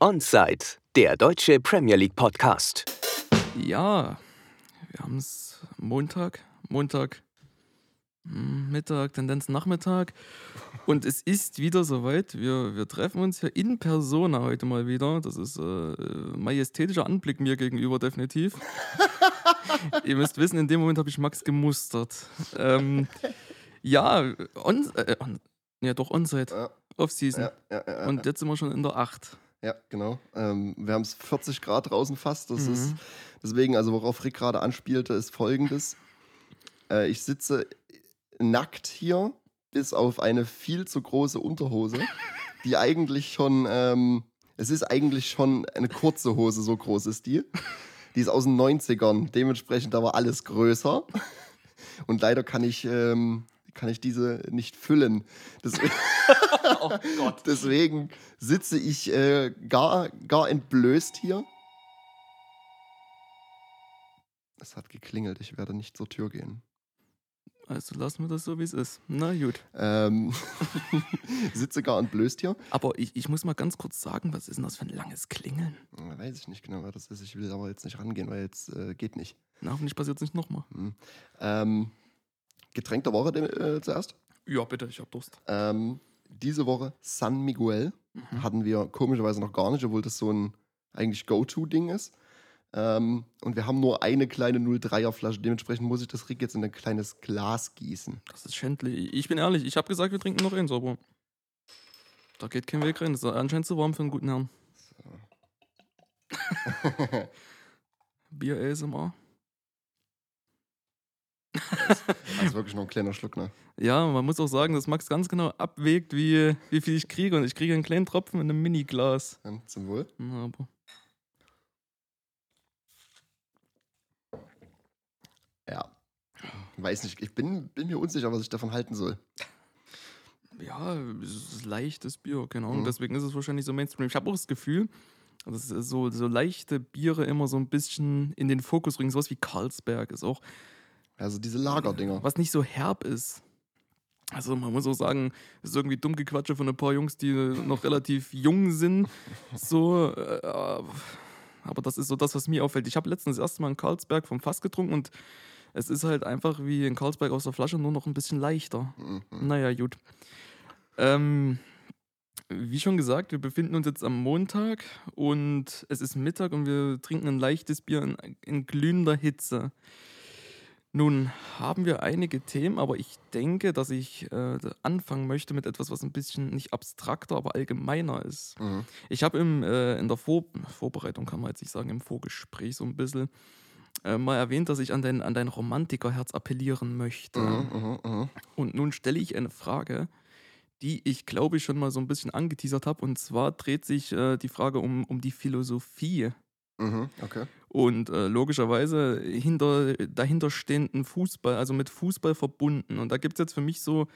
Onside, der deutsche Premier League Podcast. Ja, wir haben es Montag, Montag, hm, Mittag, Tendenz Nachmittag. Und es ist wieder soweit. Wir, wir treffen uns hier in Persona heute mal wieder. Das ist äh, majestätischer Anblick mir gegenüber, definitiv. Ihr müsst wissen, in dem Moment habe ich Max gemustert. Ähm, ja, on, äh, on, ja, doch Onside. Ja. Off-Season. Ja, ja, ja, ja. Und jetzt sind wir schon in der 8. ja genau. Ähm, wir haben es 40 Grad draußen fast. Das Mhm. ist deswegen, also worauf Rick gerade anspielte, ist folgendes. Äh, ich sitze nackt hier, bis auf eine viel zu große Unterhose, die eigentlich schon, ähm, es ist eigentlich schon eine kurze Hose, so groß ist die. Die ist aus den 90ern, dementsprechend aber alles größer. Und leider kann ich, ähm, kann ich diese nicht füllen. Deswegen, Oh Gott. Deswegen sitze ich äh, gar, gar entblößt hier. Es hat geklingelt, ich werde nicht zur Tür gehen. Also lassen wir das so, wie es ist. Na gut. Ähm, sitze gar entblößt hier. Aber ich, ich muss mal ganz kurz sagen, was ist denn das für ein langes Klingeln? Weiß ich nicht genau, wer das ist. Ich will aber jetzt nicht rangehen, weil jetzt äh, geht nicht. Na, hoffentlich passiert es nicht nochmal. Hm. Ähm, Getränk der Woche äh, zuerst. Ja, bitte, ich hab Durst. Ähm, diese Woche San Miguel Mhm. hatten wir komischerweise noch gar nicht, obwohl das so ein eigentlich Go-To-Ding ist. Ähm, und wir haben nur eine kleine 03er Flasche. Dementsprechend muss ich das Rick jetzt in ein kleines Glas gießen. Das ist schändlich. Ich bin ehrlich, ich habe gesagt, wir trinken noch eins, aber da geht kein Weg rein. Das ist anscheinend zu warm für einen guten Herrn. Bier ASMR. Also wirklich noch ein kleiner Schluck, ne? Ja, man muss auch sagen, dass Max ganz genau abwägt, wie, wie viel ich kriege. Und ich kriege einen kleinen Tropfen in einem Mini-Glas. Dann zum Wohl. Na, aber Ja. Weiß nicht, ich bin, bin mir unsicher, was ich davon halten soll. ja, es ist leichtes Bier, genau. Mhm. Deswegen ist es wahrscheinlich so Mainstream. Ich habe auch das Gefühl, dass so, so leichte Biere immer so ein bisschen in den Fokus rücken. Sowas wie Carlsberg ist auch Also diese Lagerdinger. was nicht so herb ist. Also man muss auch sagen, es ist irgendwie dumm Gequatsche von ein paar Jungs, die noch relativ jung sind. So, äh, aber das ist so das, was mir auffällt. Ich habe letztens das erste Mal einen Carlsberg vom Fass getrunken und es ist halt einfach wie ein Carlsberg aus der Flasche, nur noch ein bisschen leichter. Mhm. Naja, gut. Ähm, wie schon gesagt, wir befinden uns jetzt am Montag und es ist Mittag und wir trinken ein leichtes Bier in, in glühender Hitze. Nun haben wir einige Themen, aber ich denke, dass ich äh, anfangen möchte mit etwas, was ein bisschen nicht abstrakter, aber allgemeiner ist. Mhm. Ich habe äh, in der Vor Vorbereitung, kann man jetzt nicht sagen, im Vorgespräch so ein bisschen äh, mal erwähnt, dass ich an dein, an dein Romantikerherz appellieren möchte. Mhm, mhm, mhm. Und nun stelle ich eine Frage, die ich glaube ich schon mal so ein bisschen angeteasert habe. Und zwar dreht sich äh, die Frage um, um die Philosophie Mhm. Okay. und äh, logischerweise hinter dahinterstehenden Fußball, also mit Fußball verbunden. Und da gibt es jetzt für mich so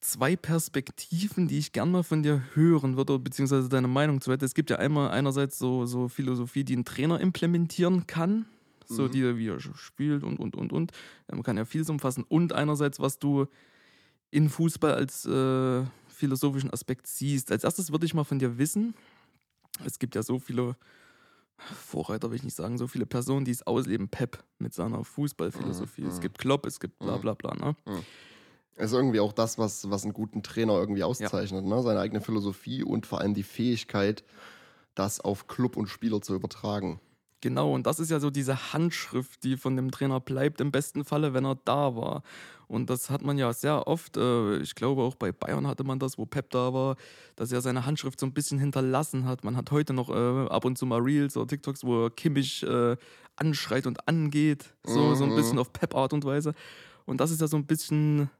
zwei Perspektiven, die ich gerne mal von dir hören würde, beziehungsweise deine Meinung zu hätte. Es gibt ja einmal einerseits so, so Philosophie, die ein Trainer implementieren kann, so Mhm. die, wie er spielt und, und, und, und. Man kann ja vieles umfassen. Und einerseits, was du in Fußball als äh, philosophischen Aspekt siehst. Als erstes würde ich mal von dir wissen, es gibt ja so viele Vorreiter, will ich nicht sagen, so viele Personen, die es ausleben. Pep mit seiner Fußballphilosophie. Mhm, Es mhm. gibt Klopp, es gibt bla Mhm. bla bla. Ne? Ist irgendwie auch das, was, was einen guten Trainer irgendwie auszeichnet. Ne? Seine eigene Philosophie und vor allem die Fähigkeit, das auf Club und Spieler zu übertragen. Genau, und das ist ja so diese Handschrift, die von dem Trainer bleibt, im besten Falle, wenn er da war. Und das hat man ja sehr oft, äh, ich glaube auch bei Bayern hatte man das, wo Pep da war, dass er seine Handschrift so ein bisschen hinterlassen hat. Man hat heute noch äh, ab und zu mal Reels oder TikToks, wo er Kimmich äh, anschreit und angeht, so, so ein Mhm. bisschen auf Pep-Art und Weise. Und das ist ja so ein bisschen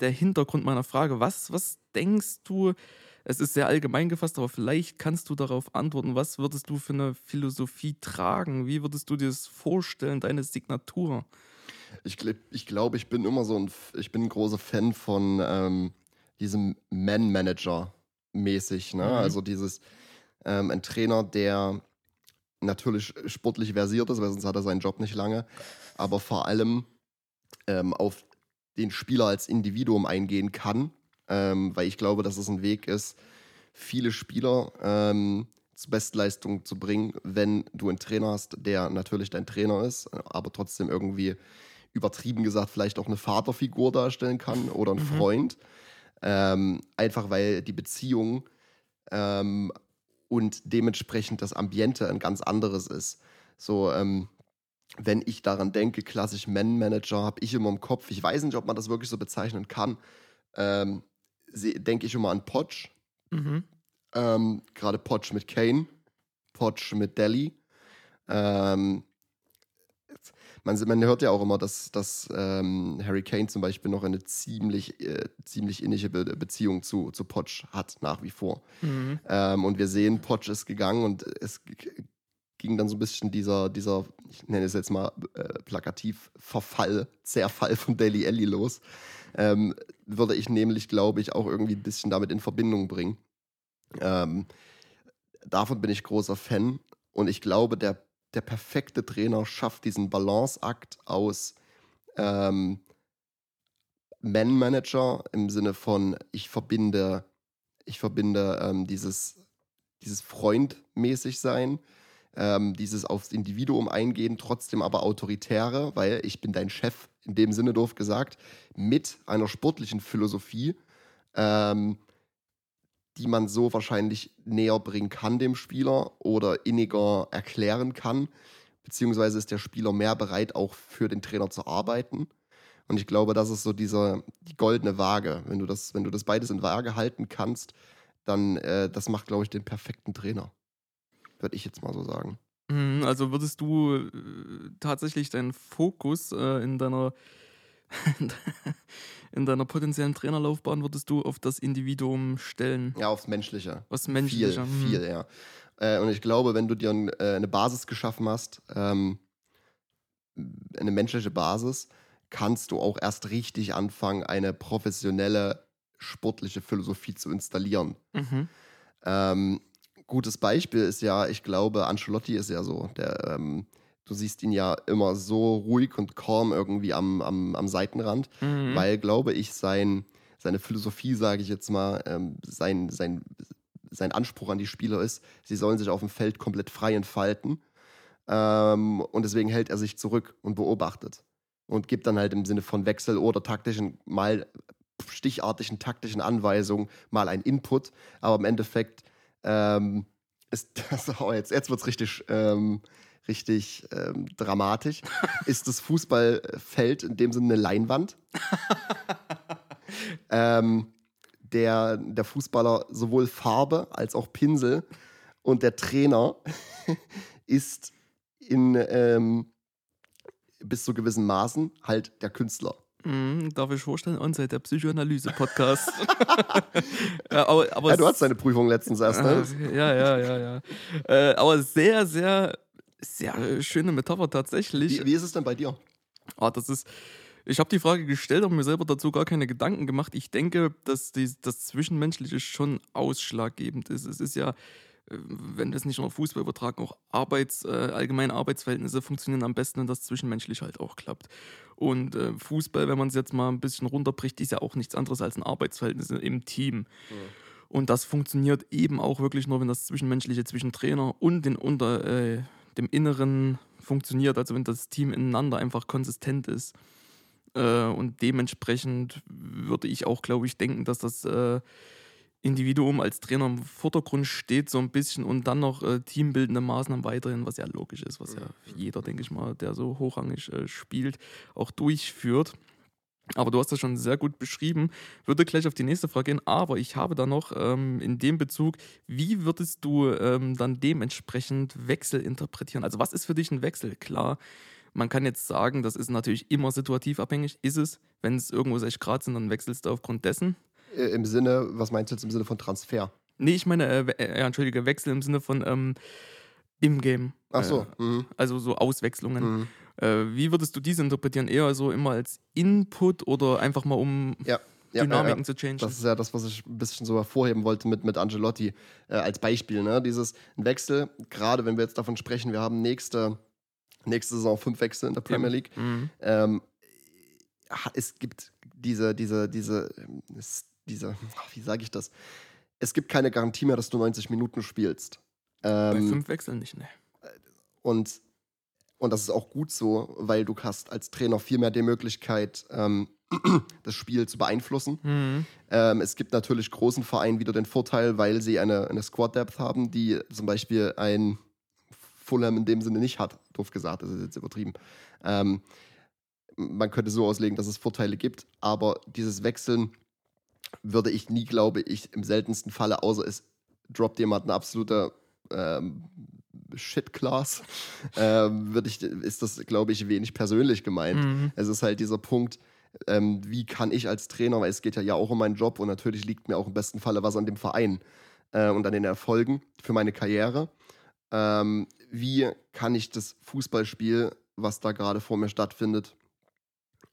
der Hintergrund meiner Frage. Was, was denkst du, es ist sehr allgemein gefasst, aber vielleicht kannst du darauf antworten. Was würdest du für eine Philosophie tragen? Wie würdest du dir das vorstellen, deine Signatur? Ich, ich glaube, ich bin immer so ein, ich bin ein großer Fan von ähm, diesem Man-Manager mäßig. Ne? Mhm. Also dieses, ähm, ein Trainer, der natürlich sportlich versiert ist, weil sonst hat er seinen Job nicht lange, aber vor allem ähm, auf den Spieler als Individuum eingehen kann, ähm, weil ich glaube, dass es ein Weg ist, viele Spieler ähm, zur Bestleistung zu bringen, wenn du einen Trainer hast, der natürlich dein Trainer ist, aber trotzdem irgendwie übertrieben gesagt vielleicht auch eine Vaterfigur darstellen kann oder ein Mhm. Freund. Ähm, einfach weil die Beziehung ähm, und dementsprechend das Ambiente ein ganz anderes ist. So, ähm, wenn ich daran denke, klassisch Man-Manager, habe ich immer im Kopf, ich weiß nicht, ob man das wirklich so bezeichnen kann, ähm, denke ich immer an Potsch. Mhm. Ähm, Gerade Potsch mit Kane, Potsch mit Delhi. Ähm, man, man hört ja auch immer, dass, dass ähm, Harry Kane zum Beispiel noch eine ziemlich, äh, ziemlich innige Be Beziehung zu, zu Potsch hat, nach wie vor. Mhm. Ähm, und wir sehen, Potsch ist gegangen und es ging dann so ein bisschen dieser, dieser ich nenne es jetzt mal äh, plakativ, Verfall, Zerfall von Daily Ellie los. Ähm, würde ich nämlich, glaube ich, auch irgendwie ein bisschen damit in Verbindung bringen. Ähm, davon bin ich großer Fan und ich glaube, der, der perfekte Trainer schafft diesen Balanceakt aus ähm, Man-Manager im Sinne von, ich verbinde, ich verbinde ähm, dieses, dieses Freundmäßig sein, ähm, dieses aufs Individuum eingehen, trotzdem aber autoritäre, weil ich bin dein Chef, in dem Sinne doof gesagt, mit einer sportlichen Philosophie, ähm, die man so wahrscheinlich näher bringen kann dem Spieler oder inniger erklären kann, beziehungsweise ist der Spieler mehr bereit, auch für den Trainer zu arbeiten. Und ich glaube, das ist so dieser, die goldene Waage. Wenn du das, wenn du das beides in Waage halten kannst, dann äh, das macht, glaube ich, den perfekten Trainer. Würde ich jetzt mal so sagen. Mhm, Also würdest du äh, tatsächlich deinen Fokus äh, in deiner in deiner potenziellen Trainerlaufbahn würdest du auf das Individuum stellen, Ja, aufs Menschliche. was menschlicher. Viel, mhm. viel, ja. Äh, und ich glaube, wenn du dir ein, äh, eine Basis geschaffen hast, ähm, eine menschliche Basis, kannst du auch erst richtig anfangen, eine professionelle sportliche Philosophie zu installieren. Mhm. Ähm, gutes Beispiel ist ja, ich glaube, Ancelotti ist ja so. Der, ähm, du siehst ihn ja immer so ruhig und calm irgendwie am, am, am Seitenrand, Mhm. weil, glaube ich, sein, seine Philosophie, sage ich jetzt mal, ähm, sein, sein, sein Anspruch an die Spieler ist, sie sollen sich auf dem Feld komplett frei entfalten. Ähm, und deswegen hält er sich zurück und beobachtet. Und gibt dann halt im Sinne von Wechsel oder taktischen, mal stichartigen taktischen Anweisungen, mal ein Input. Aber im Endeffekt ähm, ist das, oh, jetzt, jetzt wird es richtig, ähm, richtig ähm, dramatisch. ist das Fußballfeld in dem Sinne eine Leinwand? ähm, der, der Fußballer sowohl Farbe als auch Pinsel und der Trainer ist in ähm, bis zu gewissen Maßen halt der Künstler. Mhm, darf ich vorstellen, Onsite, der Psychoanalyse-Podcast. ja, aber, aber Ja, du hattest deine Prüfung letztens erst, ne? Äh, ja, ja, ja, ja. Äh, aber sehr, sehr, sehr äh, schöne Metapher tatsächlich. Wie, wie ist es denn bei dir? Ah, das ist. Ich habe die Frage gestellt, aber mir selber dazu gar keine Gedanken gemacht. Ich denke, dass die, das Zwischenmenschliche schon ausschlaggebend ist. Es ist ja, äh, wenn wir es nicht nur auf Fußball übertragen, auch Arbeits, äh, allgemeine Arbeitsverhältnisse funktionieren am besten, wenn das Zwischenmenschlich halt auch klappt. Und äh, Fußball, wenn man es jetzt mal ein bisschen runterbricht, ist ja auch nichts anderes als ein Arbeitsverhältnis im Team. Und das funktioniert eben auch wirklich nur, wenn das Zwischenmenschliche zwischen Trainer und den unter, äh, dem Inneren funktioniert. Also wenn das Team ineinander einfach konsistent ist. Äh, und dementsprechend würde ich auch, glaube ich, denken, dass das äh, Individuum als Trainer im Vordergrund steht, so ein bisschen und dann noch äh, teambildende Maßnahmen weiterhin, was ja logisch ist, was ja jeder, denke ich mal, der so hochrangig äh, spielt, auch durchführt. Aber du hast das schon sehr gut beschrieben. Würde gleich auf die nächste Frage gehen. Aber ich habe da noch ähm, in dem Bezug, wie würdest du ähm, dann dementsprechend Wechsel interpretieren? Also, was ist für dich ein Wechsel? Klar, man kann jetzt sagen, das ist natürlich immer situativ abhängig. Ist es, wenn es irgendwo 6 Grad sind, dann wechselst du aufgrund dessen. Äh, Im Sinne, was meinst du jetzt im Sinne von Transfer? Nee, ich meine, äh, äh, entschuldige, Wechsel im Sinne von ähm, im Game. Ach so. Äh, mhm. also so Auswechslungen. Mhm. Äh, wie würdest du diese interpretieren? Eher so immer als Input oder einfach mal um Ja. Ja, Dynamiken ja, zu changen? Das ist ja das, was ich ein bisschen so hervorheben wollte mit, mit Angelotti äh, als Beispiel. Ne? Dieses Wechsel, gerade wenn wir jetzt davon sprechen, wir haben nächste, nächste Saison fünf Wechsel in der Premier League. Mhm. Ähm, es gibt diese, diese, diese, ähm, diese, wie sage ich das? Es gibt keine Garantie mehr, dass du 90 Minuten spielst. Bei Ähm, fünf Wechseln nicht, ne. und, und das ist auch gut so, weil du hast als Trainer viel mehr die Möglichkeit, ähm, das Spiel zu beeinflussen. Mhm. Ähm, es gibt natürlich großen Vereinen wieder den Vorteil, weil sie eine, eine Squad-Depth haben, die zum Beispiel ein Fulham in dem Sinne nicht hat. Doof gesagt, das ist jetzt übertrieben. Ähm, man könnte so auslegen, dass es Vorteile gibt, aber dieses Wechseln würde ich nie, glaube ich, im seltensten Falle, außer es droppt jemand eine absolute ähm, Shit-Class, ähm, würde ich, ist das, glaube ich, wenig persönlich gemeint. Mhm. Es ist halt dieser Punkt, ähm, wie kann ich als Trainer, weil es geht ja, ja auch um meinen Job und natürlich liegt mir auch im besten Falle was an dem Verein äh, und an den Erfolgen für meine Karriere. Ähm, wie kann ich das Fußballspiel, was da gerade vor mir stattfindet,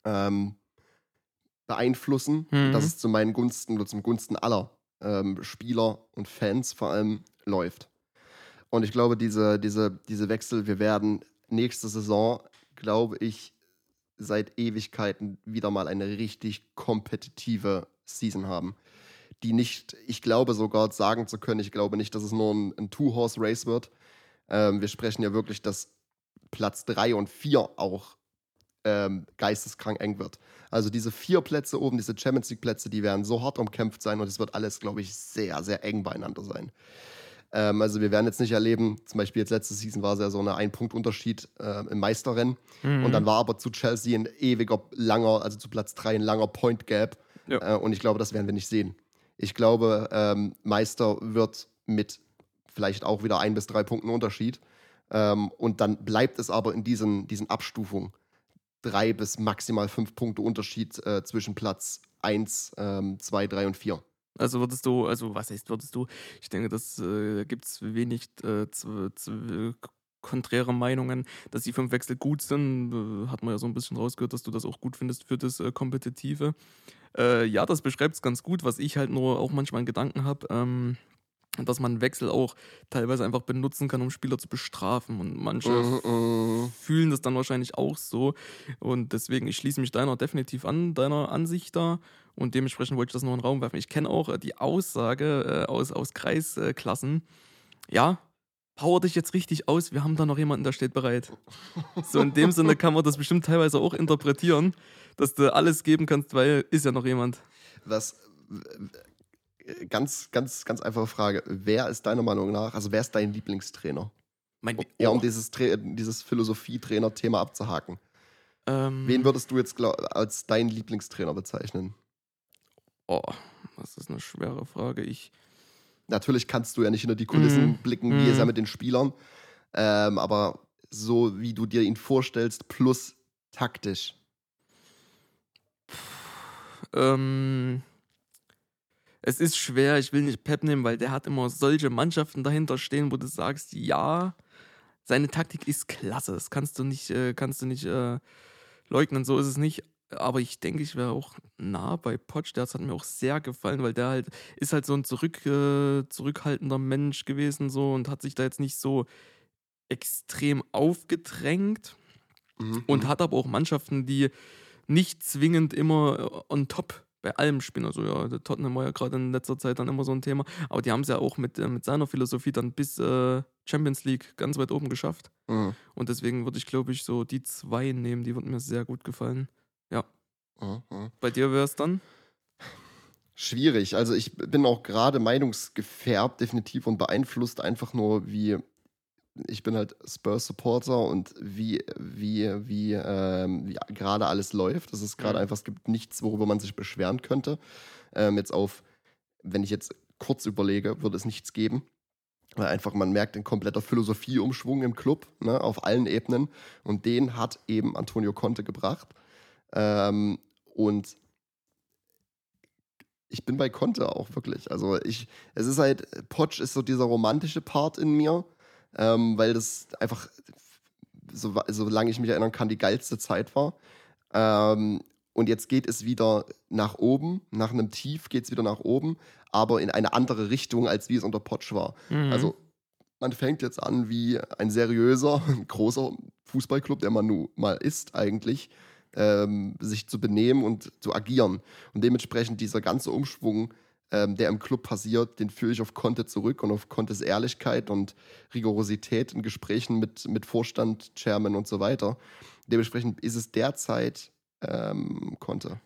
ähm, beeinflussen, Mhm. dass es zu meinen Gunsten oder zum Gunsten aller ähm, Spieler und Fans vor allem läuft. Und ich glaube, diese, diese, diese Wechsel, wir werden nächste Saison, glaube ich, seit Ewigkeiten wieder mal eine richtig kompetitive Season haben. Die nicht, ich glaube sogar sagen zu können, ich glaube nicht, dass es nur ein, ein Two-Horse-Race wird. Ähm, wir sprechen ja wirklich, dass Platz 3 und 4 auch ähm, geisteskrank eng wird. Also diese vier Plätze oben, diese Champions League-Plätze, die werden so hart umkämpft sein und es wird alles, glaube ich, sehr, sehr eng beieinander sein. Ähm, also wir werden jetzt nicht erleben, zum Beispiel jetzt letzte Season war es ja so eine Ein-Punkt-Unterschied äh, im Meisterrennen Mhm. und dann war aber zu Chelsea ein ewiger, langer, also zu Platz 3 ein langer Point Gap. Ja. Äh, und ich glaube, das werden wir nicht sehen. Ich glaube, ähm, Meister wird mit vielleicht auch wieder ein bis drei Punkten Unterschied. Ähm, und dann bleibt es aber in diesen, diesen Abstufungen. Drei bis maximal fünf Punkte Unterschied äh, zwischen Platz 1, 2, 3 und 4. Also würdest du, also was heißt würdest du? Ich denke, das äh, gibt es wenig äh, zu, zu, konträre Meinungen, dass die fünf Wechsel gut sind. Äh, hat man ja so ein bisschen rausgehört, dass du das auch gut findest für das äh, Kompetitive. Äh, ja, das beschreibt es ganz gut, was ich halt nur auch manchmal in Gedanken habe. Ähm, dass man Wechsel auch teilweise einfach benutzen kann, um Spieler zu bestrafen. Und manche Mhm. fühlen das dann wahrscheinlich auch so. Und deswegen, ich schließe mich deiner definitiv an, deiner Ansicht da. Und dementsprechend wollte ich das noch in den Raum werfen. Ich kenne auch äh, die Aussage äh, aus, aus Kreisklassen. Ja, power dich jetzt richtig aus, wir haben da noch jemanden, der steht bereit. So in dem Sinne kann man das bestimmt teilweise auch interpretieren, dass du alles geben kannst, weil ist ja noch jemand. Was äh, ganz, ganz, ganz einfache Frage. Wer ist deiner Meinung nach, also wer ist dein Lieblingstrainer? Mein, Ja, um dieses, Tra- dieses Philosophie-Trainer-Thema abzuhaken. ähm, Wen würdest du jetzt als deinen Lieblingstrainer bezeichnen? Oh, das ist eine schwere Frage. Ich. Natürlich kannst du ja nicht hinter die Kulissen Mhm. blicken, wie ist Mhm. er mit den Spielern. Ähm, aber so wie du dir ihn vorstellst, plus taktisch. Ähm, es ist schwer, ich will nicht Pep nehmen, weil der hat immer solche Mannschaften dahinter stehen, wo du sagst, ja, seine Taktik ist klasse. Das kannst du nicht, äh, kannst du nicht äh, leugnen, so ist es nicht. Aber ich denke, ich wäre auch nah bei Potsch. Das hat mir auch sehr gefallen, weil der halt ist halt so ein zurück, äh, zurückhaltender Mensch gewesen so und hat sich da jetzt nicht so extrem aufgedrängt Mhm. und hat aber auch Mannschaften, die nicht zwingend immer äh, on top bei allem spielen. Also ja, der Tottenham war ja gerade in letzter Zeit dann immer so ein Thema, aber die haben es ja auch mit, äh, mit seiner Philosophie dann bis äh, Champions League ganz weit oben geschafft. Mhm. Und deswegen würde ich, glaube ich, so die zwei nehmen, die würden mir sehr gut gefallen. Mhm. Mhm. Bei dir wäre es dann? Schwierig. Also ich bin auch gerade meinungsgefärbt, definitiv und beeinflusst einfach nur, wie ich bin halt Spurs-Supporter und wie, wie, wie, ähm, wie gerade alles läuft. Das ist gerade Mhm. einfach, es gibt nichts, worüber man sich beschweren könnte. Ähm, jetzt auf, wenn ich jetzt kurz überlege, würde es nichts geben. Weil einfach man merkt ein kompletter Philosophieumschwung im Club, ne, auf allen Ebenen. Und den hat eben Antonio Conte gebracht. Ähm, und ich bin bei Conte auch wirklich. Also ich, es ist halt, Potsch ist so dieser romantische Part in mir, ähm, weil das einfach, so, solange ich mich erinnern kann, die geilste Zeit war. Ähm, und jetzt geht es wieder nach oben, nach einem Tief geht es wieder nach oben, aber in eine andere Richtung, als wie es unter Potsch war. Mhm. Also man fängt jetzt an wie ein seriöser, großer Fußballclub, der man nun mal ist eigentlich, ähm, sich zu benehmen und zu agieren. Und dementsprechend dieser ganze Umschwung ähm, der im Club passiert, den führe ich auf Conte zurück und auf Contes Ehrlichkeit und Rigorosität in Gesprächen mit, mit Vorstand, Chairman und so weiter. Dementsprechend ist es derzeit ähm, Conte.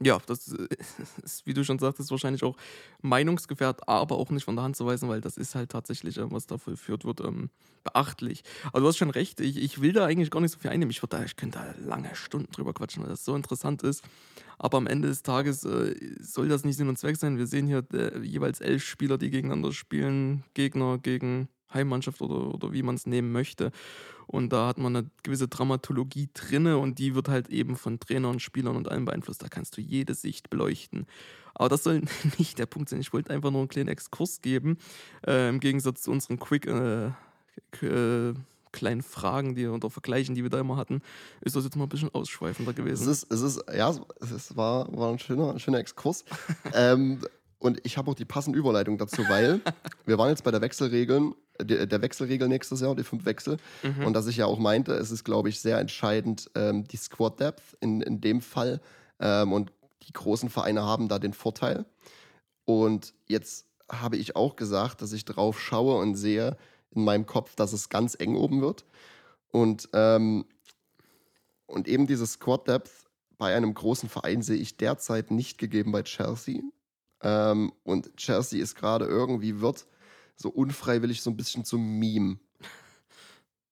Ja, das äh, ist, wie du schon sagtest, wahrscheinlich auch meinungsgefährdet, aber auch nicht von der Hand zu weisen, weil das ist halt tatsächlich, äh, was da vollführt wird, ähm, beachtlich. Aber du hast schon recht, ich, ich will da eigentlich gar nicht so viel einnehmen. Ich, da, ich könnte da lange Stunden drüber quatschen, weil das so interessant ist. Aber am Ende des Tages äh, soll das nicht Sinn und Zweck sein. Wir sehen hier jeweils elf Spieler, die gegeneinander spielen, Gegner gegen Heimmannschaft oder, oder wie man es nehmen möchte. Und da hat man eine gewisse Dramatologie drinne und die wird halt eben von Trainern, Spielern und allem beeinflusst. Da kannst du jede Sicht beleuchten. Aber das soll nicht der Punkt sein. Ich wollte einfach nur einen kleinen Exkurs geben. Äh, Im Gegensatz zu unseren Quick, äh, äh, kleinen Fragen die, oder Vergleichen, die wir da immer hatten, ist das jetzt mal ein bisschen ausschweifender gewesen. Es ist, es ist ja, es war, war ein, schöner, ein schöner Exkurs. ähm, und ich habe auch die passende Überleitung dazu, weil wir waren jetzt bei der Wechselregeln der, der Wechselregel nächstes Jahr, die fünf Wechsel. Mhm. Und dass ich ja auch meinte, es ist, glaube ich, sehr entscheidend, ähm, die Squad Depth in, in dem Fall. Ähm, und die großen Vereine haben da den Vorteil. Und jetzt habe ich auch gesagt, dass ich drauf schaue und sehe in meinem Kopf, dass es ganz eng oben wird. Und, ähm, und eben diese Squad Depth bei einem großen Verein sehe ich derzeit nicht gegeben bei Chelsea. Ähm, und Chelsea ist gerade irgendwie wird so unfreiwillig so ein bisschen zum Meme.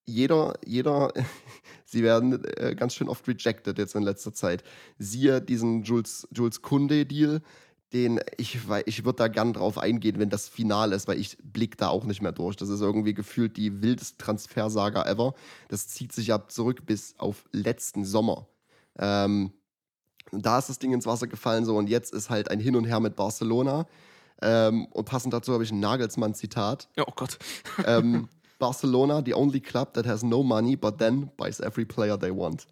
Jeder, jeder, sie werden äh, ganz schön oft rejected jetzt in letzter Zeit. Siehe diesen Jules, Jules Kunde-Deal, den ich, ich würde da gern drauf eingehen, wenn das Final ist, weil ich blick da auch nicht mehr durch. Das ist irgendwie gefühlt die wildeste Transfersaga ever. Das zieht sich ab zurück bis auf letzten Sommer. Ähm, da ist das Ding ins Wasser gefallen so und jetzt ist halt ein Hin und Her mit Barcelona. Ähm, und passend dazu habe ich ein Nagelsmann-Zitat. Oh Gott. ähm, Barcelona, the only club that has no money, but then buys every player they want.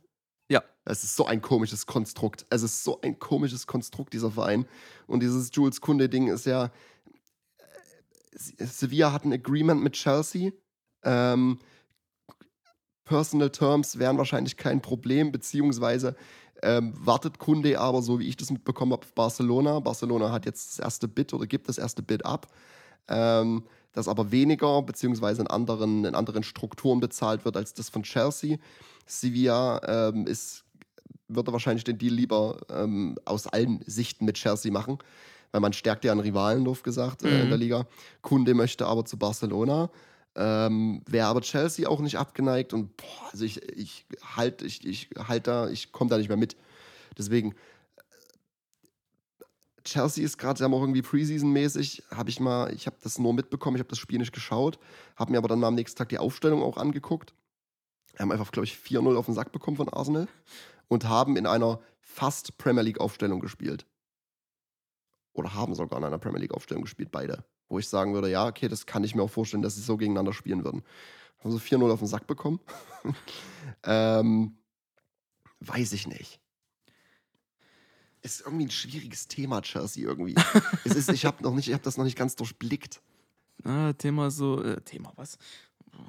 Ja. Es ist so ein komisches Konstrukt. Es ist so ein komisches Konstrukt, dieser Verein. Und dieses Jules Kunde-Ding ist ja. Äh, Sevilla hat ein Agreement mit Chelsea. Ähm, Personal Terms wären wahrscheinlich kein Problem, beziehungsweise ähm, wartet Kunde aber, so wie ich das mitbekommen habe, auf Barcelona. Barcelona hat jetzt das erste Bid oder gibt das erste Bid ab. Ähm, das aber weniger, beziehungsweise in anderen, in anderen Strukturen bezahlt wird als das von Chelsea. Sevilla ähm, ist, würde wahrscheinlich den Deal lieber ähm, aus allen Sichten mit Chelsea machen, weil man stärkt ja einen Rivalen, doof gesagt, äh, in der mhm. Liga. Kunde möchte aber zu Barcelona. Ähm, Wäre aber Chelsea auch nicht abgeneigt und boah, also ich, ich halt, ich, ich halt da, ich komme da nicht mehr mit. Deswegen, äh, Chelsea ist gerade, sie haben auch irgendwie Preseason-mäßig, habe ich mal, ich habe das nur mitbekommen, ich habe das Spiel nicht geschaut, habe mir aber dann mal am nächsten Tag die Aufstellung auch angeguckt. Haben einfach, glaube ich, 4-0 auf den Sack bekommen von Arsenal und haben in einer fast Premier League-Aufstellung gespielt. Oder haben sogar in einer Premier League-Aufstellung gespielt, beide wo ich sagen würde, ja, okay, das kann ich mir auch vorstellen, dass sie so gegeneinander spielen würden. Haben sie 4-0 auf den Sack bekommen? ähm, weiß ich nicht. Ist irgendwie ein schwieriges Thema, Chelsea, irgendwie. es ist, ich habe hab das noch nicht ganz durchblickt. Ah, Thema so, äh, Thema was?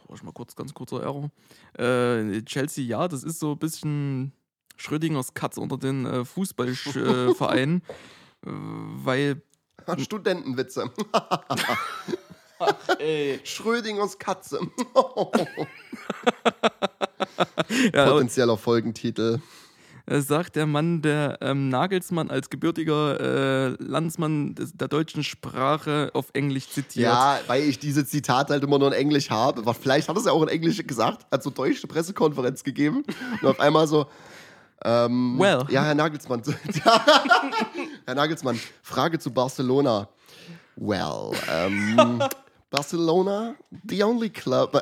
War ich mal kurz, ganz kurzer Error. Äh, Chelsea, ja, das ist so ein bisschen Schrödingers Katze unter den äh, Fußballvereinen, äh, weil Studentenwitze. Schrödingers Katze. ja, Potenzieller Folgentitel. Sagt der Mann, der ähm, Nagelsmann als gebürtiger äh, Landsmann des, der deutschen Sprache auf Englisch zitiert. Ja, weil ich diese Zitate halt immer nur in Englisch habe. Vielleicht hat er es ja auch in Englisch gesagt, hat so deutsche Pressekonferenz gegeben und auf einmal so, ähm, well. Ja, Herr Nagelsmann. Herr Nagelsmann, Frage zu Barcelona. Well, ähm, Barcelona, the only club.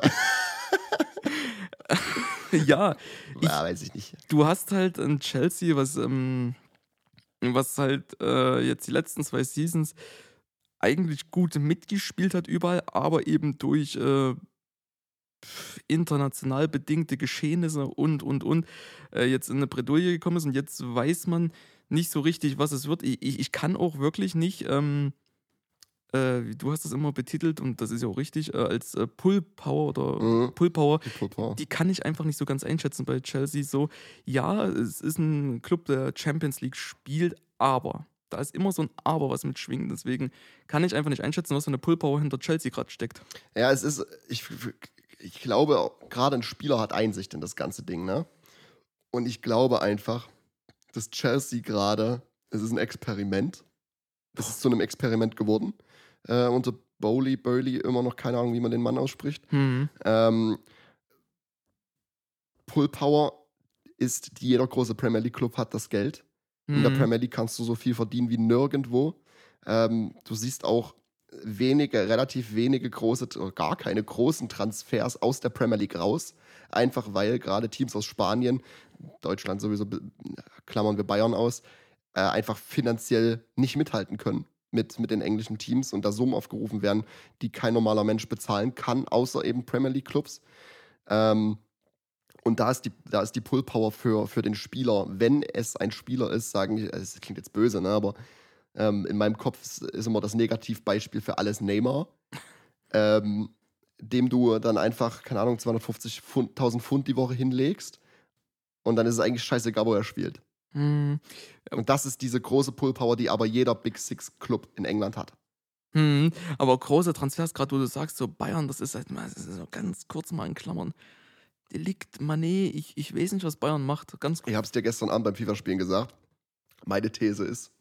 ja, ich, ja, weiß ich nicht. Du hast halt ein Chelsea, was, ähm, was halt äh, jetzt die letzten zwei Seasons eigentlich gut mitgespielt hat überall, aber eben durch äh, international bedingte Geschehnisse und, und, und äh, jetzt in eine Bredouille gekommen ist und jetzt weiß man nicht so richtig, was es wird. Ich, ich kann auch wirklich nicht, ähm, äh, du hast das immer betitelt und das ist ja auch richtig, äh, als äh, Pull Power oder mhm. Pull Power, die, Pull Power, die kann ich einfach nicht so ganz einschätzen bei Chelsea. So, ja, es ist ein Club, der Champions League spielt, aber da ist immer so ein Aber, was mitschwingt. Deswegen kann ich einfach nicht einschätzen, was für eine Pull-Power hinter Chelsea gerade steckt. Ja, es ist, ich, ich glaube, gerade ein Spieler hat Einsicht in das ganze Ding, ne? Und ich glaube einfach, dass Chelsea gerade, es ist ein Experiment. Es ist zu einem Experiment geworden. Äh, unter Bowley, Burley, immer noch keine Ahnung, wie man den Mann ausspricht. Hm. Ähm, Pull Power ist, jeder große Premier League Club hat das Geld. In der Hm. Premier League kannst du so viel verdienen wie nirgendwo. Ähm, du siehst auch wenige, relativ wenige große gar keine großen Transfers aus der Premier League raus. Einfach weil gerade Teams aus Spanien, Deutschland sowieso, klammern wir Bayern aus, äh, einfach finanziell nicht mithalten können mit, mit den englischen Teams und da Summen aufgerufen werden, die kein normaler Mensch bezahlen kann, außer eben Premier League Clubs. Ähm, und da ist die, da ist die Pull-Power für, für den Spieler, wenn es ein Spieler ist, sagen, es klingt jetzt böse, ne, aber ähm, in meinem Kopf ist, immer das Negativbeispiel für alles Neymar, ähm, dem du dann einfach, keine Ahnung, 250.000 Pfund, 1000 Pfund die Woche hinlegst und dann ist es eigentlich scheißegal, wo er spielt. Hm. Und das ist diese große Pull-Power, die aber jeder Big Six-Club in England hat. Hm. Aber große Transfers, gerade wo du sagst, so Bayern, das ist halt mal, so ganz kurz mal in Klammern. Delikt, Mané, ich, ich weiß nicht, was Bayern macht. Ganz Ich habe es dir gestern Abend beim FIFA-Spielen gesagt. Meine These ist,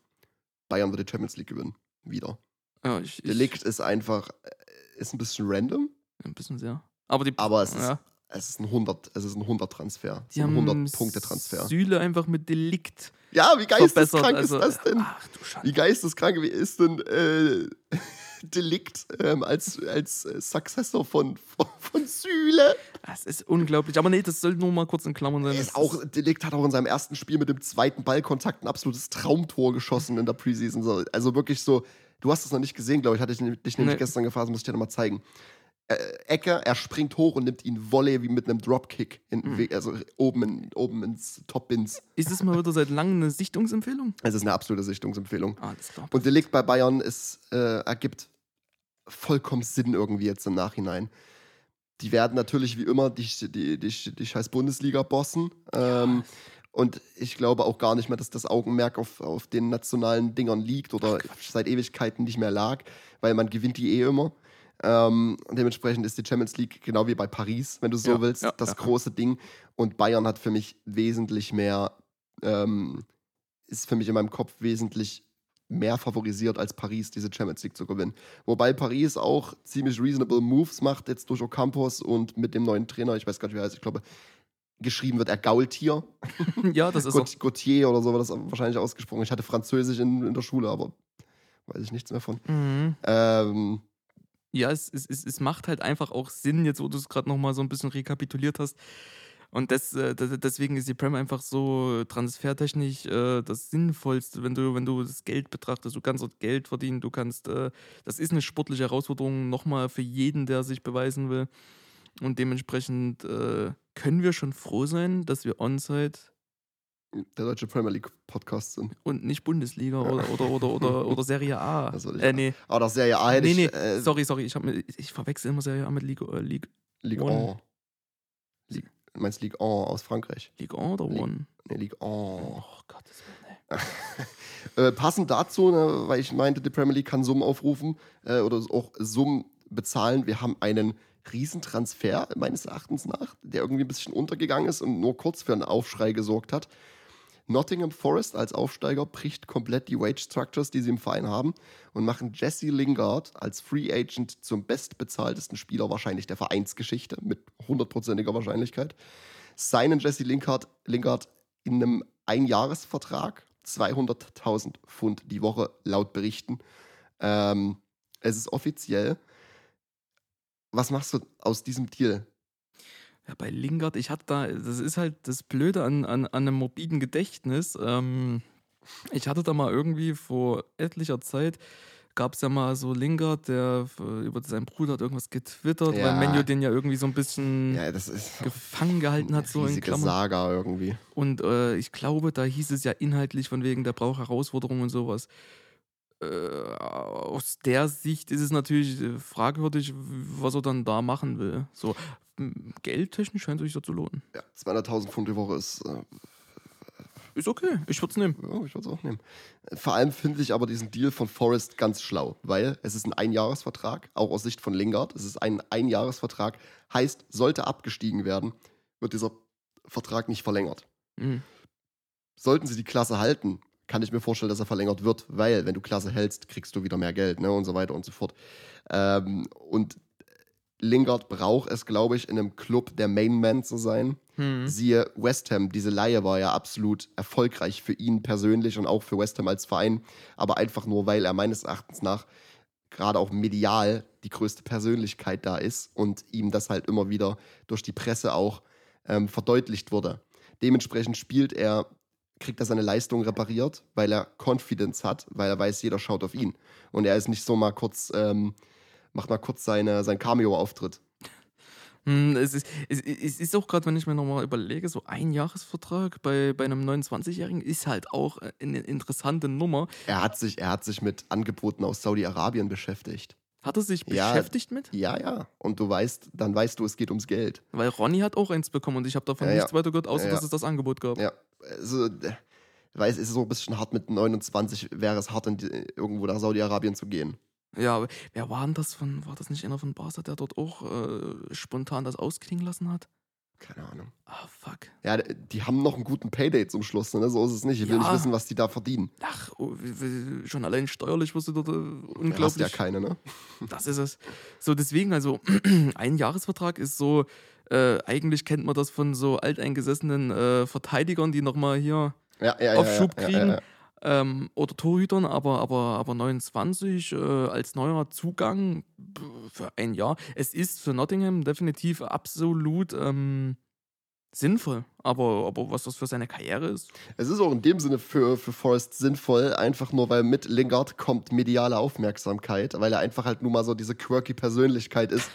Bayern wird die Champions League gewinnen. Wieder. ja, ich, Delikt ist einfach, äh, ist ein bisschen random, Ein bisschen sehr. Aber die, aber es ist, ja, es ist ein 100, es ist ein 100 Transfer. die ein haben 100 Punkte Transfer. Süle einfach mit Delikt Ja, wie geisteskrank. Also, ist das denn? Ach du Scheiße. Wie geisteskrank wie ist denn äh, Delikt ähm, als, als äh, Successor von, von, von Süle? Das ist unglaublich. Aber nee, das soll nur mal kurz in Klammern sein. Das ist auch, Delikt hat auch in seinem ersten Spiel mit dem zweiten Ballkontakt ein absolutes Traumtor geschossen in der Preseason. So, Also wirklich so, du hast es noch nicht gesehen, glaube ich, hatte ich dich nämlich Nee. gestern gefragt, muss ich dir nochmal zeigen. Äh, Ecke, er springt hoch und nimmt ihn Volley wie mit einem Dropkick, in, Mhm. also oben, in, oben ins Top-Bins. Ist es mal wieder seit langem eine Sichtungsempfehlung? Es ist eine absolute Sichtungsempfehlung. Alles klar. Und Delikt bei Bayern ist, äh, ergibt vollkommen Sinn irgendwie jetzt im Nachhinein. Die werden natürlich wie immer die, die, die, die scheiß Bundesliga bossen. Ähm, und ich glaube auch gar nicht mehr, dass das Augenmerk auf, auf den nationalen Dingern liegt oder seit Ewigkeiten nicht mehr lag, weil man gewinnt die eh immer. Ähm, und dementsprechend ist die Champions League genau wie bei Paris, wenn du so Ja, willst, ja, das ja. große Ding. Und Bayern hat für mich wesentlich mehr, ähm, ist für mich in meinem Kopf wesentlich mehr favorisiert als Paris, diese Champions League zu gewinnen. Wobei Paris auch ziemlich reasonable Moves macht, jetzt durch Ocampos und mit dem neuen Trainer, ich weiß gar nicht, wie er heißt, ich glaube, geschrieben wird er Gaultier. ja, das ist auch. Gaut- Gautier oder so wird das wahrscheinlich ausgesprochen. Ich hatte Französisch in, in der Schule, aber weiß ich nichts mehr von. Mhm. Ähm, Ja, es, es, es, es macht halt einfach auch Sinn, jetzt wo du es gerade nochmal so ein bisschen rekapituliert hast. Und das, äh, deswegen ist die Prem einfach so transfertechnisch äh, das Sinnvollste, wenn du, wenn du das Geld betrachtest. Du kannst dort Geld verdienen, du kannst, äh, das ist eine sportliche Herausforderung nochmal für jeden, der sich beweisen will. Und dementsprechend können wir schon froh sein, dass wir Onside der deutsche Premier League Podcast sind. und nicht Bundesliga oder, oder, oder, oder, oder Serie A. Das ich äh, nee, Aber das Serie A hätte nee, ich. nee, äh, sorry, sorry, ich, hab, mir- ich, ich verwechsel immer Serie A mit Ligue, äh, Ligue, Ligue One. 1. Ligue, du meinst Ligue 1 aus Frankreich? Ligue 1 oder One? Nee, Ligue 1. Oh, Gottes Willen, ey. Äh, passend dazu, ne, weil ich meinte, die Premier League kann Summen aufrufen äh, oder auch Summen bezahlen. Wir haben einen Riesentransfer, meines Erachtens nach, der irgendwie ein bisschen untergegangen ist und nur kurz für einen Aufschrei gesorgt hat. Nottingham Forest als Aufsteiger bricht komplett die Wage Structures, die sie im Verein haben, und machen Jesse Lingard als Free Agent zum bestbezahltesten Spieler wahrscheinlich der Vereinsgeschichte mit hundertprozentiger Wahrscheinlichkeit. Seinen Jesse Lingard, Lingard in einem Einjahresvertrag 200.000 Pfund die Woche laut Berichten. Ähm, es ist offiziell. Was machst du aus diesem Deal? Ja, bei Lingard, ich hatte da, das ist halt das Blöde an, an, an einem morbiden Gedächtnis. Ähm, ich hatte da mal irgendwie vor etlicher Zeit, gab es ja mal so Lingard, der äh, über seinen Bruder hat irgendwas getwittert, Ja. weil Menu den ja irgendwie so ein bisschen Ja, gefangen gehalten hat, so in Klammern. Saga irgendwie. Und äh, ich glaube, da hieß es ja inhaltlich von wegen, der braucht Herausforderungen und sowas. Äh, aus der Sicht ist es natürlich äh, fragwürdig, was er dann da machen will. So, geldtechnisch scheint sich ja zu lohnen. Ja, 200.000 Pfund die Woche ist, äh, ist okay. Ich würde es nehmen. Ja, ich würde es auch nehmen. Vor allem finde ich aber diesen Deal von Forrest ganz schlau, weil es ist ein Einjahresvertrag, auch aus Sicht von Lingard. Es ist ein Einjahresvertrag, heißt, sollte abgestiegen werden, wird dieser Vertrag nicht verlängert. Mhm. Sollten sie die Klasse halten, kann ich mir vorstellen, dass er verlängert wird, weil wenn du Klasse hältst, kriegst du wieder mehr Geld ne, und so weiter und so fort. Ähm, und Lingard braucht es, glaube ich, in einem Club der Main Man zu sein. Hm. Siehe West Ham, diese Laie war ja absolut erfolgreich für ihn persönlich und auch für West Ham als Verein, aber einfach nur, weil er meines Erachtens nach gerade auch medial die größte Persönlichkeit da ist und ihm das halt immer wieder durch die Presse auch ähm, verdeutlicht wurde. Dementsprechend spielt er, kriegt er seine Leistung repariert, weil er Confidence hat, weil er weiß, jeder schaut auf ihn. Und er ist nicht so mal kurz, ähm, macht mal kurz seine, sein Cameo-Auftritt. Hm, Es ist, es, ist auch gerade, wenn ich mir nochmal überlege, so ein Jahresvertrag bei, bei einem 29-Jährigen ist halt auch eine interessante Nummer. Er hat sich, er hat sich mit Angeboten aus Saudi-Arabien beschäftigt. Hat er sich Ja. beschäftigt mit? Ja, ja. Und du weißt, dann weißt du, es geht ums Geld. Weil Ronny hat auch eins bekommen und ich habe davon Ja, ja. nichts weiter gehört, außer Ja, ja. dass es das Angebot gab. Ja. Also, äh, weiß, es ist so ein bisschen hart mit 29, wäre es hart, in die, irgendwo nach Saudi-Arabien zu gehen. Ja, aber wer war denn das von, war das nicht einer von Barca, der dort auch äh, spontan das ausklingen lassen hat? Keine Ahnung. Ah, fuck. Ja, die haben noch einen guten Payday zum Schluss, ne? So ist es nicht. Ich will Ja. nicht wissen, was die da verdienen. Ach, oh, schon allein steuerlich wirst du dort äh, Du hast unglaublich. ja keine, ne? Das ist es. So, deswegen, also, ein Jahresvertrag ist so, äh, eigentlich kennt man das von so alteingesessenen äh, Verteidigern, die nochmal hier Ja, ja, ja. Aufschub ja, kriegen. Ähm, oder Torhütern, aber, aber, aber 29 äh, als neuer Zugang für ein Jahr. Es ist für Nottingham definitiv absolut ähm, sinnvoll. Aber, aber was das für seine Karriere ist, Es ist auch in dem Sinne für, für Forrest sinnvoll, einfach nur, weil mit Lingard kommt mediale Aufmerksamkeit, weil er einfach halt nun mal so diese quirky Persönlichkeit ist,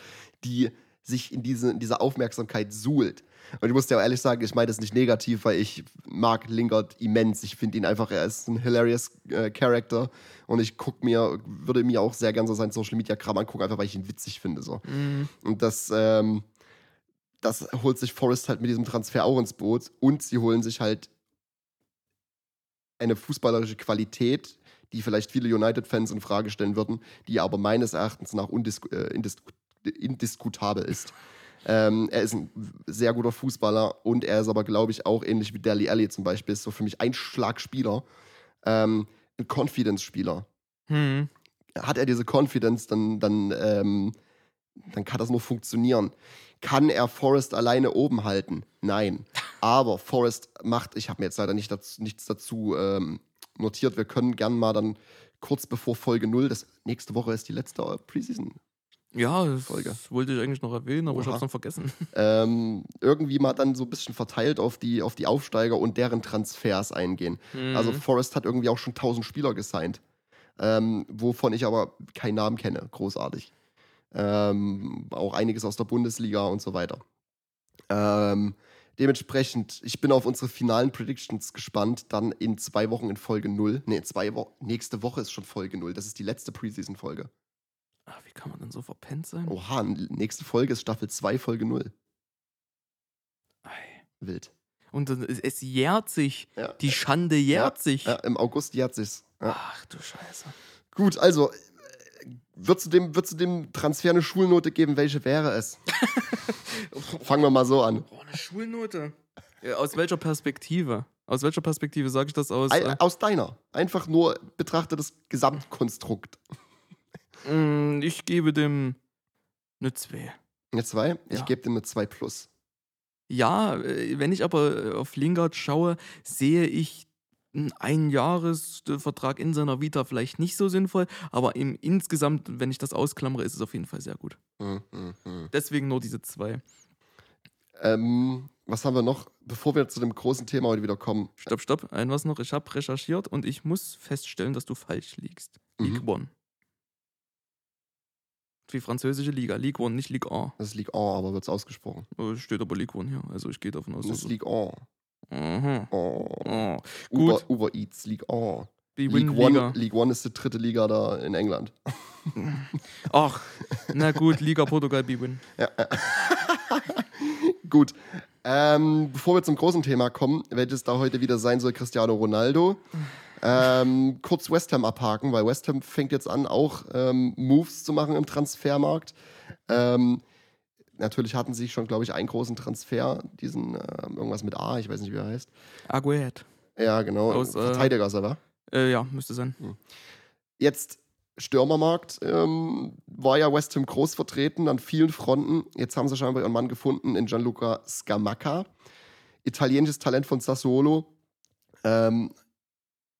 die sich in diese, in diese Aufmerksamkeit suhlt. Und ich muss dir auch ehrlich sagen, ich meine das nicht negativ, weil ich mag Lingard immens. Ich finde ihn einfach, er ist ein hilarious äh, Character und ich guck mir, würde mir auch sehr gerne so sein Social Media Kram angucken, einfach weil ich ihn witzig finde. So. Und das, ähm, das holt sich Forrest halt mit diesem Transfer auch ins Boot und sie holen sich halt eine fußballerische Qualität, die vielleicht viele United-Fans in Frage stellen würden, die aber meines Erachtens nach undisku äh, indisku indiskutabel ist. Ähm, er ist ein sehr guter Fußballer und er ist aber, glaube ich, auch ähnlich wie Deli Alli zum Beispiel, ist so für mich ein Schlagspieler, ähm, ein Confidence-Spieler. hm, Hat er diese Confidence, dann, dann, ähm, dann kann das nur funktionieren. Kann er Forrest alleine oben halten? Nein. Aber Forrest macht, ich habe mir jetzt leider nicht dazu, nichts dazu ähm, notiert, wir können gern mal dann kurz bevor Folge 0, das nächste Woche ist die letzte Preseason, ja, das Folge. wollte ich eigentlich noch erwähnen, aber ich Oha. habe es noch vergessen. ähm, irgendwie mal dann so ein bisschen verteilt auf die, auf die Aufsteiger und deren Transfers eingehen. Also Mhm. Forrest hat irgendwie auch schon 1000 Spieler gesigned, ähm, wovon ich aber keinen Namen kenne. Großartig. Ähm, auch einiges aus der Bundesliga und so weiter. Ähm, dementsprechend, ich bin auf unsere finalen Predictions gespannt. Dann in zwei Wochen in Folge 0. Ne, zwei Wochen. Nächste Woche ist schon Folge 0. Das ist die letzte Preseason-Folge. Ah, wie kann man denn so verpennt sein? Oha, nächste Folge ist Staffel 2, Folge 0. Ei. Wild. Und es, jährt sich. Ja. Die Schande jährt sich. Ja, Im August jährt sich's. Ja. Ach du Scheiße. Gut, also, äh, würdest du, dem, würdest du dem Transfer eine Schulnote geben? Welche wäre es? Fangen wir mal so an. Oh, eine Schulnote. Ja, aus welcher Perspektive? Aus welcher Perspektive sage ich das aus? Äh, Aus deiner. Einfach nur betrachte das Gesamtkonstrukt. Mm, Ich gebe dem eine 2. Eine 2? Ich Ja. gebe dem eine 2 plus. Ja, äh, wenn ich aber äh, auf Lingard schaue, sehe ich einen Einjahresvertrag in seiner Vita vielleicht nicht so sinnvoll, aber im, insgesamt, wenn ich das ausklammere, ist es auf jeden Fall sehr gut. Hm, hm, hm. Deswegen nur diese zwei. Ähm, was haben wir noch, bevor wir zu dem großen Thema heute wieder kommen? Stopp, stopp. Ein was noch. Ich habe recherchiert und ich muss feststellen, dass du falsch liegst. League Mhm. One. Die französische Liga. League One, nicht League A. Das ist Ligue 1, aber wird es ausgesprochen. Steht aber League One hier. Also ich gehe davon aus, Das ist. Ligue 1. Mhm. Oh. Oh. Uber, Gut. Uber Eats, Ligue 1. Die League One, Liga. League One ist die dritte Liga da in England. Ach, na gut, Liga Portugal B-Win. Gut. Ähm, bevor wir zum großen Thema kommen, welches da heute wieder sein soll, Cristiano Ronaldo. Ähm, kurz West Ham abhaken, weil West Ham fängt jetzt an, auch ähm, Moves zu machen im Transfermarkt. Ähm, natürlich hatten sie schon, glaube ich, einen großen Transfer, diesen ähm, irgendwas mit A, ich weiß nicht, wie er heißt. Aguet. Ja, genau. Aus, äh, Verteidiger ist er, wa? Äh, ja, müsste sein. Jetzt Stürmermarkt ähm, war ja West Ham groß vertreten an vielen Fronten. Jetzt haben sie scheinbar ihren Mann gefunden in Gianluca Scamacca. Italienisches Talent von Sassuolo. Ähm,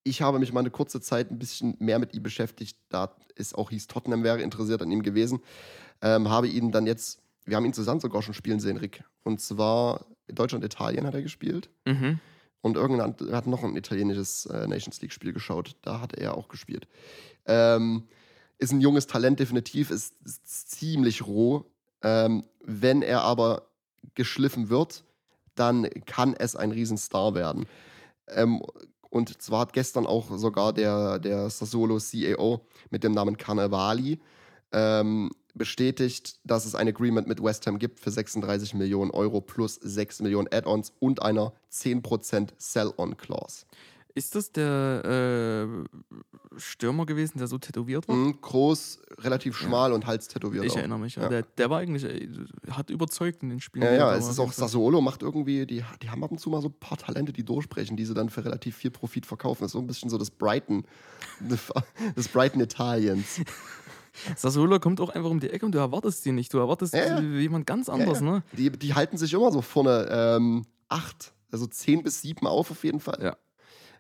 ich habe mich mal eine kurze Zeit ein bisschen mehr mit ihm beschäftigt, da es auch hieß, Tottenham wäre interessiert an ihm gewesen. Ähm, habe ihn dann jetzt, wir haben ihn zusammen sogar schon spielen sehen, Rick. Und zwar in Deutschland, Italien hat er gespielt. Mhm. Und irgendwann er hat noch ein italienisches äh, Nations League-Spiel geschaut. Da hat er auch gespielt. Ähm, ist ein junges Talent, definitiv, ist, ist ziemlich roh. Ähm, wenn er aber geschliffen wird, dann kann es ein Riesenstar werden. Ähm, und zwar hat gestern auch sogar der, der Sassuolo CAO mit dem Namen Carnevali ähm, bestätigt, dass es ein Agreement mit West Ham gibt für 36 Millionen Euro plus 6 Millionen Add-ons und einer 10% Sell-on-Clause. Ist das der äh, Stürmer gewesen, der so tätowiert war? Mhm, groß, relativ schmal und Hals tätowiert. Ich auch. erinnere mich. Ja. Ja. Der, der war eigentlich, äh, hat überzeugt in den Spielen. Ja, die ja, es ist auch. Sassuolo macht irgendwie, die, die haben ab und zu mal so ein paar Talente, die durchbrechen, die sie dann für relativ viel Profit verkaufen. Das ist so ein bisschen so das Brighton, das Brighton Italiens. Sassuolo kommt auch einfach um die Ecke und du erwartest ihn nicht. Du erwartest Ja, ja. jemand ganz anders, ja, ja. ne? Die, die halten sich immer so vorne ähm, acht, also zehn bis sieben auf auf jeden Fall. Ja.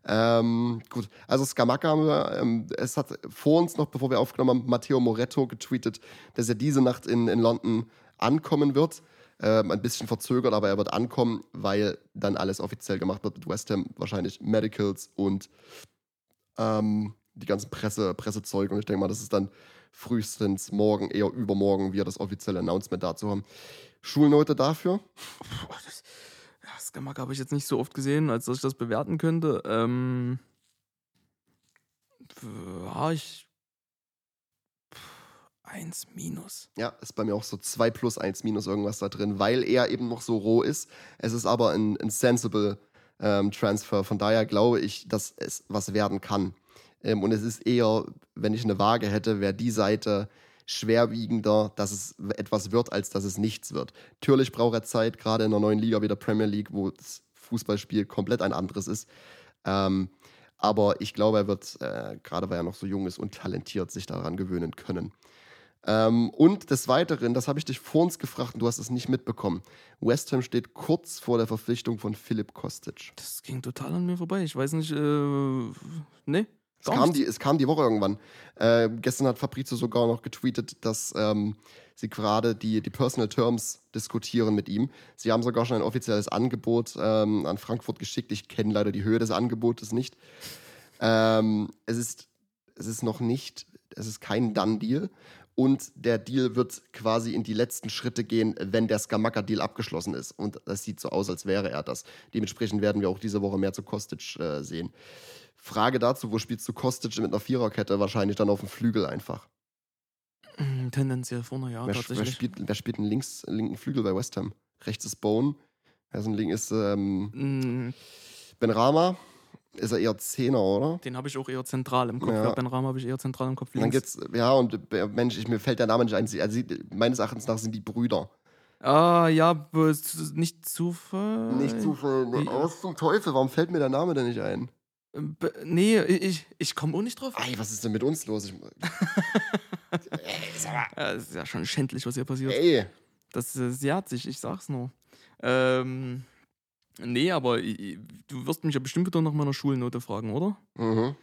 Ähm, gut, also Scamacca haben wir, ähm, es hat vor uns noch, bevor wir aufgenommen haben, Matteo Moretto getweetet, dass er diese Nacht in, in London ankommen wird. Ähm, ein bisschen verzögert, aber er wird ankommen, weil dann alles offiziell gemacht wird mit West Ham, wahrscheinlich Medicals und ähm, die ganzen Presse, Pressezeug. Und ich denke mal, das ist dann frühestens morgen, eher übermorgen, wir das offizielle Announcement dazu haben. Schulnote dafür? Boah, das, ja, Skamak habe ich jetzt nicht so oft gesehen, als dass ich das bewerten könnte. Ähm, ja, ich. Eins minus. Ja, ist bei mir auch so 2 plus 1 minus irgendwas da drin, weil er eben noch so roh ist. Es ist aber ein, ein sensible ähm, Transfer. Von daher glaube ich, dass es was werden kann. Ähm, und es ist eher, wenn ich eine Waage hätte, wäre die Seite schwerwiegender, dass es etwas wird, als dass es nichts wird. Natürlich braucht er Zeit, gerade in der neuen Liga wie der Premier League, wo das Fußballspiel komplett ein anderes ist. Ähm, aber ich glaube, er wird, äh, gerade weil er noch so jung ist und talentiert, sich daran gewöhnen können. Ähm, und des Weiteren, das habe ich dich vor uns gefragt und du hast es nicht mitbekommen. West Ham steht kurz vor der Verpflichtung von Philipp Kostic. Das ging total an mir vorbei. Ich weiß nicht, äh, ne? Es kam, die, es kam die Woche irgendwann. Äh, gestern hat Fabrizio sogar noch getweetet, dass ähm, sie gerade die, die Personal Terms diskutieren mit ihm. Sie haben sogar schon ein offizielles Angebot ähm, an Frankfurt geschickt. Ich kenne leider die Höhe des Angebotes nicht. Ähm, es, ist, es ist noch nicht, es ist kein Done-Deal. Und der Deal wird quasi in die letzten Schritte gehen, wenn der Skamaka-Deal abgeschlossen ist. Und das sieht so aus, als wäre er das. Dementsprechend werden wir auch diese Woche mehr zu Kostic äh, sehen. Frage dazu, wo spielst du Kostic mit einer Viererkette? Wahrscheinlich dann auf dem Flügel einfach. Mm, Tendenziell vorne, ja, wer, wer, tatsächlich. spielt, wer spielt einen links, linken Flügel bei West Ham? Rechts ist Bone. Also ein Link ist ähm, Mm, Ben Rama. Ist er eher Zehner, oder? Den habe ich auch eher zentral im Kopf. Ja. Ja. Ben Rahm habe ich eher zentral im Kopf. Und dann Links. gibt's, ja, und Mensch, ich, mir fällt der Name nicht ein. Also, meines Erachtens nach sind die Brüder. Ah, ja, nicht Zufall. Nicht Zufall. Was zum Teufel? Warum fällt mir der Name denn nicht ein? Ähm, Nee, ich, ich komme auch nicht drauf. Ey, was ist denn mit uns los? Ich, Ja, Es ist ja schon schändlich, was hier passiert. ey, Das, äh, sie hat sich, ich sag's nur. Ähm, nee, aber i- i- du wirst mich ja bestimmt wieder nach meiner Schulnote fragen, oder? mhm.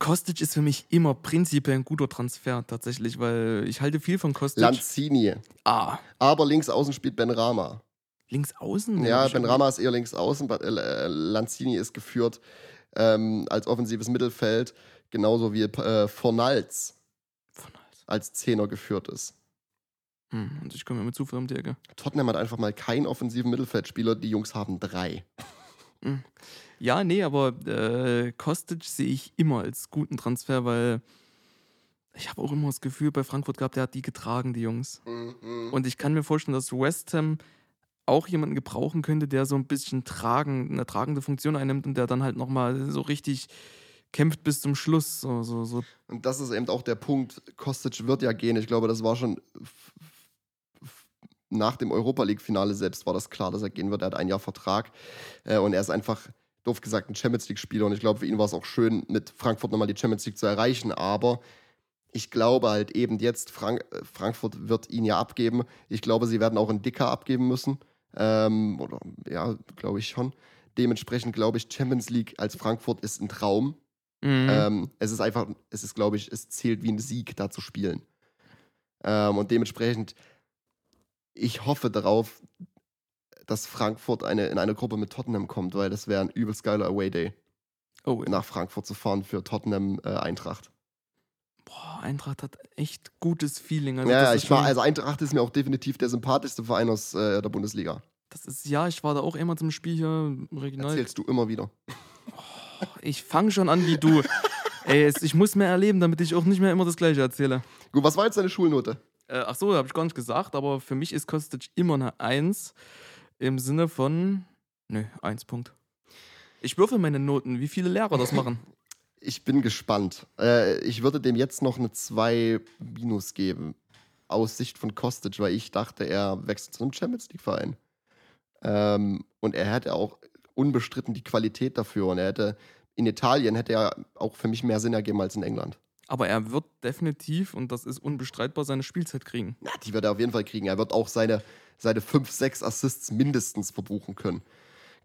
Kostic ist für mich immer prinzipiell ein guter Transfer, tatsächlich, weil ich halte viel von Kostic. Lanzini. ah, Aber links außen spielt Ben Rama. Links außen? Ja, Ben Rama ist eher links außen. Lanzini ist geführt ähm, als offensives Mittelfeld, genauso wie äh, Fornals Von Hals. als Zehner geführt ist. Hm, und ich komme mir mit Zufall um die Ecke. Tottenham hat einfach mal keinen offensiven Mittelfeldspieler, die Jungs haben drei. Ja, nee, aber äh, Kostic sehe ich immer als guten Transfer, weil ich habe auch immer das Gefühl bei Frankfurt gehabt, der hat die getragen, die Jungs. Mhm. Und ich kann mir vorstellen, dass West Ham auch jemanden gebrauchen könnte, der so ein bisschen tragen, eine tragende Funktion einnimmt und der dann halt nochmal so richtig kämpft bis zum Schluss. So, so, so. Und das ist eben auch der Punkt. Kostic wird ja gehen. Ich glaube, das war schon nach dem Europa League-Finale selbst war das klar, dass er gehen wird. Er hat ein Jahr Vertrag äh, und er ist einfach, doof gesagt, ein Champions League-Spieler. Und ich glaube, für ihn war es auch schön, mit Frankfurt nochmal die Champions League zu erreichen. Aber ich glaube halt eben jetzt, Frank äh, Frankfurt wird ihn ja abgeben. Ich glaube, sie werden auch einen Dicker abgeben müssen. Ähm, oder ja, glaube ich schon. Dementsprechend glaube ich, Champions League als Frankfurt ist ein Traum. Mhm. Ähm, es ist einfach, es ist, glaube ich, es zählt wie ein Sieg, da zu spielen. Ähm, und dementsprechend, ich hoffe darauf, dass Frankfurt eine, in eine Gruppe mit Tottenham kommt, weil das wäre ein übelst geiler Away-Day, oh, ja. nach Frankfurt zu fahren für Tottenham äh, Eintracht. Boah, Eintracht hat echt gutes Feeling. Also ja, ich war, also Eintracht ist mir auch definitiv der sympathischste Verein aus äh, der Bundesliga. Das ist, ja, ich war da auch immer zum Spiel hier im Regional. Erzählst du immer wieder. Ich fange schon an wie du. Ey, es, ich muss mehr erleben, damit ich auch nicht mehr immer das Gleiche erzähle. Gut, was war jetzt deine Schulnote? Äh, ach so, habe ich gar nicht gesagt, aber für mich ist Kostic immer eine 1 im Sinne von. Nö, 1 Punkt. Ich würfel meine Noten, wie viele Lehrer das machen. Ich bin gespannt. Äh, ich würde dem jetzt noch eine 2 minus geben. Aus Sicht von Kostic, weil ich dachte, er wechselt zu einem Champions League-Verein. Ähm, und er hätte auch unbestritten die Qualität dafür. Und er hätte, in Italien hätte er auch für mich mehr Sinn ergeben als in England. Aber er wird definitiv, und das ist unbestreitbar, seine Spielzeit kriegen. Ja, die wird er auf jeden Fall kriegen. Er wird auch seine, seine 5, 6 Assists mindestens verbuchen können.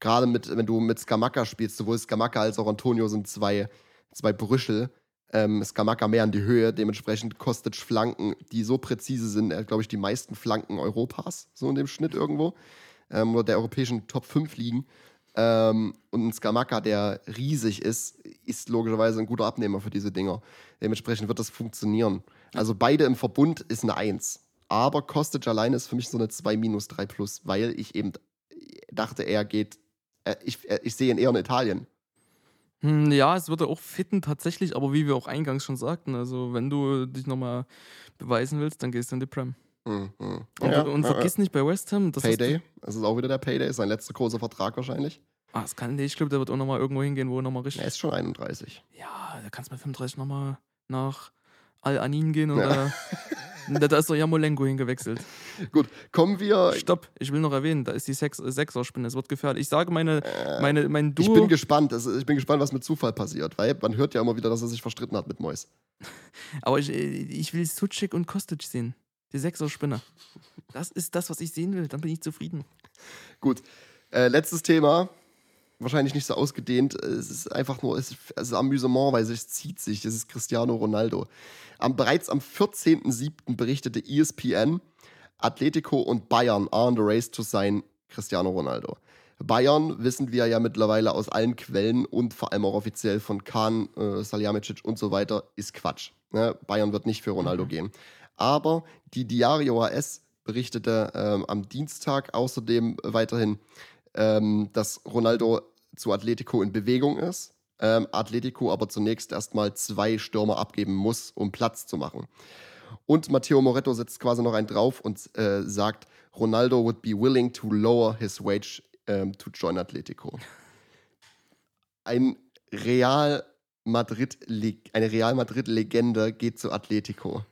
Gerade mit, wenn du mit Skamaka spielst, sowohl Skamaka als auch Antonio sind zwei, zwei Brüschel. Ähm, Skamaka mehr an die Höhe, dementsprechend Kostic Flanken, die so präzise sind. Glaube ich, die meisten Flanken Europas, so in dem Schnitt irgendwo. Ähm, oder der europäischen Top 5 liegen. Ähm, und ein Skamaka, der riesig ist, ist logischerweise ein guter Abnehmer für diese Dinger. Dementsprechend wird das funktionieren. Also beide im Verbund ist eine 1. Aber Kostic alleine ist für mich so eine 2 minus 3 plus, weil ich eben dachte, er geht. äh, Ich, äh, ich sehe ihn eher in Italien. Hm, ja, es würde auch fitten tatsächlich, aber wie wir auch eingangs schon sagten, also wenn du dich nochmal beweisen willst, dann gehst du in die Prem. Mhm. Und, Ja, und ja, vergiss nicht bei West Ham, das Payday. Das ist auch wieder der Payday. Sein letzter großer Vertrag wahrscheinlich. Ah, das kann, nee, ich glaube, der wird auch nochmal irgendwo hingehen, wo nochmal richtig. Er ist schon 31. Ja, da kannst du mit 35 nochmal nach Al-Anin gehen und Ja. da, ist doch Jamolenko hingewechselt. Gut, kommen wir. Stopp, ich will noch erwähnen, da ist die Sex Sechser-Spinne, es wird gefährlich. Ich sage meine, meine, mein Ich Duo. bin gespannt. Ich bin gespannt, was mit Zufall passiert, weil man hört ja immer wieder, dass er sich verstritten hat mit Mois. aber ich, ich will Suchik und Kostic sehen. Die Sechser-Spinne. Das ist das, was ich sehen will, dann bin ich zufrieden. Gut, äh, letztes Thema. Wahrscheinlich nicht so ausgedehnt. Es ist einfach nur, es ist, es ist Amüsement, weil es zieht sich. Es ist Cristiano Ronaldo. Am, bereits am 14.07. berichtete ESPN, Atletico und Bayern are on the race to sign Cristiano Ronaldo. Bayern wissen wir ja mittlerweile aus allen Quellen und vor allem auch offiziell von Kahn, äh, Salihamidzic und so weiter, ist Quatsch. Ne? Bayern wird nicht für Ronaldo gehen. Aber die Diario AS berichtete ähm, am Dienstag außerdem weiterhin, ähm, dass Ronaldo zu Atletico in Bewegung ist. Ähm, Atletico aber zunächst erstmal zwei Stürmer abgeben muss, um Platz zu machen. Und Matteo Moretto setzt quasi noch einen drauf und äh, sagt, Ronaldo would be willing to lower his wage ähm, to join Atletico. Ein Real Madrid, eine Real Madrid-Legende geht zu Atletico.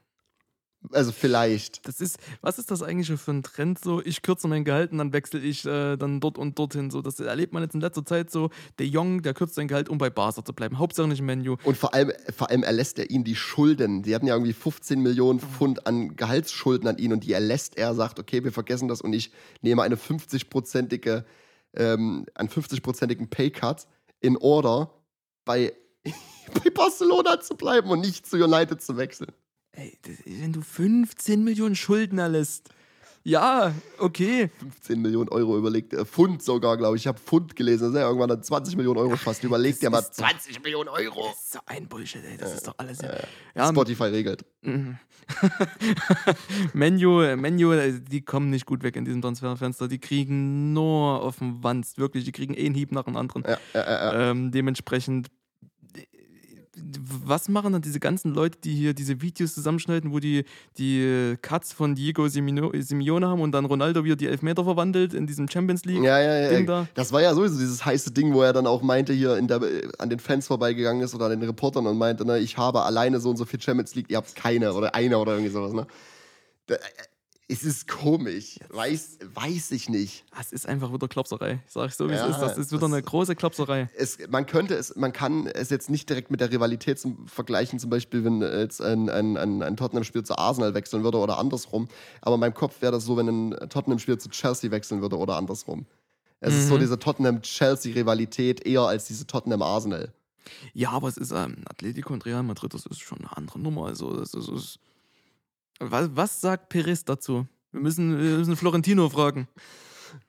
Also vielleicht. Das ist, was ist das eigentlich für ein Trend so? Ich kürze mein Gehalt und dann wechsle ich äh, dann dort und dorthin. So, das erlebt man jetzt in letzter Zeit so. Der Jong, der kürzt sein Gehalt, um bei Barca zu bleiben. Hauptsache nicht im Menu. Und vor allem, vor allem erlässt er ihn die Schulden. Die hatten ja irgendwie 15 Millionen Pfund an Gehaltsschulden an ihn und die erlässt er, sagt, okay, wir vergessen das und ich nehme eine 50-prozentige, ähm, einen 50-prozentigen Paycut in order bei, bei Barcelona zu bleiben und nicht zu United zu wechseln. Ey, wenn du 15 Millionen Schulden erlässt. Ja, okay. 15 Millionen Euro überlegt, äh, Pfund sogar, glaube ich. Ich habe Pfund gelesen, das ist ja irgendwann dann 20 Millionen Euro fast. Überlegt dir mal ist doch- 20 Millionen Euro. Das ist so ein Bullshit, ey. Das ist doch alles. Ja, Spotify regelt. Menu, Menu, äh, die kommen nicht gut weg in diesem Transferfenster. Die kriegen nur auf den Wanst, wirklich. Die kriegen einen Hieb nach dem anderen. Ja. Ähm, dementsprechend, äh, was machen dann diese ganzen Leute, die hier diese Videos zusammenschneiden, wo die die Cuts von Diego Simeone haben und dann Ronaldo wieder die Elfmeter verwandelt in diesem Champions League? Ja, ja, ja. Ding da. Das war ja sowieso dieses heiße Ding, wo er dann auch meinte, hier der, an den Fans vorbeigegangen ist oder an den Reportern und meinte, ne, ich habe alleine so und so viel Champions League, ihr habt keine oder eine oder irgendwie sowas, ne? Es ist komisch. Weiß, weiß ich nicht. Ah, Es ist einfach wieder Klopserei. Sag ich so, wie Ja, es ist. Das ist wieder das- eine große Klopserei. Es, man könnte es, man kann es jetzt nicht direkt mit der Rivalität zum vergleichen, zum Beispiel, wenn jetzt ein, ein, ein, ein Tottenham-Spiel zu Arsenal wechseln würde oder andersrum. Aber in meinem Kopf wäre das so, wenn ein Tottenham-Spiel zu Chelsea wechseln würde oder andersrum. Es ist so Mhm. diese Tottenham-Chelsea-Rivalität eher als diese Tottenham-Arsenal. Ja, aber es ist ähm, Atletico und Real Madrid, das ist schon eine andere Nummer. Also, das ist, das ist was, was sagt Perez dazu? Wir müssen, wir müssen Florentino fragen.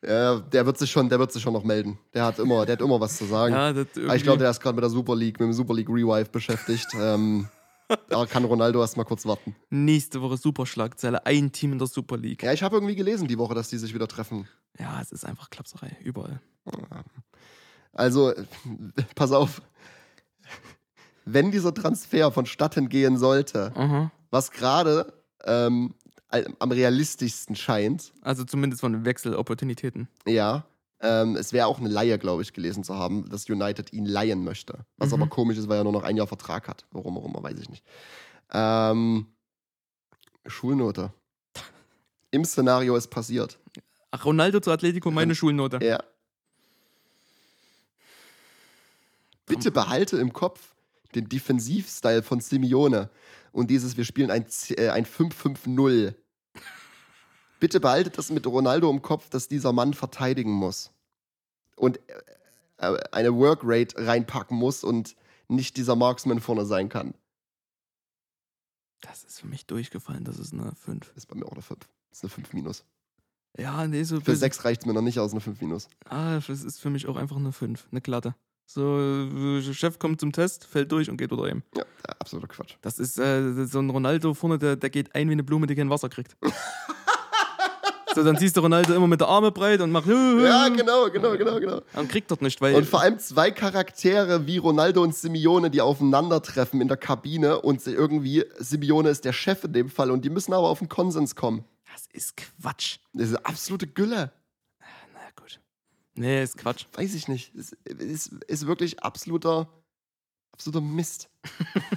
Ja, der wird sich schon, der wird sich schon noch melden. Der hat immer, der hat immer was zu sagen. Ja, das Aber ich glaube, der ist gerade mit der Super League, mit dem Super League Revive beschäftigt. ähm, da kann Ronaldo erst mal kurz warten. nächste Woche Superschlagzeile, ein Team in der Super League. Ja, ich habe irgendwie gelesen die Woche, dass die sich wieder treffen. Ja, es ist einfach Klapserei, überall. Also, pass auf. Wenn dieser Transfer vonstatten gehen sollte, Aha. was gerade ähm, am realistischsten scheint, Also zumindest von den Wechselopportunitäten. ja, ähm, es wäre auch eine Laie, glaube ich, gelesen zu haben, dass United ihn leihen möchte. Was Mhm. aber komisch ist, weil er nur noch ein Jahr Vertrag hat. Warum auch immer, weiß ich nicht. Ähm, Schulnote. Im Szenario ist passiert. Ach, Ronaldo zu Atletico, meine Schulnote. Ja. Bitte behalte im Kopf den Defensivstyle von Simeone und dieses, wir spielen ein, äh, ein 5-5-0. Bitte behaltet das mit Ronaldo im Kopf, dass dieser Mann verteidigen muss. Und äh, äh, eine Workrate reinpacken muss und nicht dieser Marksman vorne sein kann. Das ist für mich durchgefallen, das ist eine 5. Ist bei mir auch eine 5. Ist eine 5 minus. Ja, nee, so Für 6 reicht es mir noch nicht aus, eine 5 minus. Ah, das ist für mich auch einfach eine 5, eine glatte. So, äh, Chef kommt zum Test, fällt durch und geht wieder heim. Ja, absoluter Quatsch. Das ist äh, so ein Ronaldo vorne, der, der geht ein wie eine Blume, die kein Wasser kriegt. so, dann siehst du Ronaldo immer mit der Arme breit und macht. Ja, genau, genau, genau, genau. Und kriegt dort nicht, weil. Und vor allem zwei Charaktere wie Ronaldo und Simeone, die aufeinandertreffen in der Kabine und sie irgendwie, Simeone ist der Chef in dem Fall und die müssen aber auf einen Konsens kommen. das ist Quatsch. Das ist absolute Gülle. Nee, ist Quatsch. Weiß ich nicht. Es ist, ist wirklich absoluter, absoluter Mist.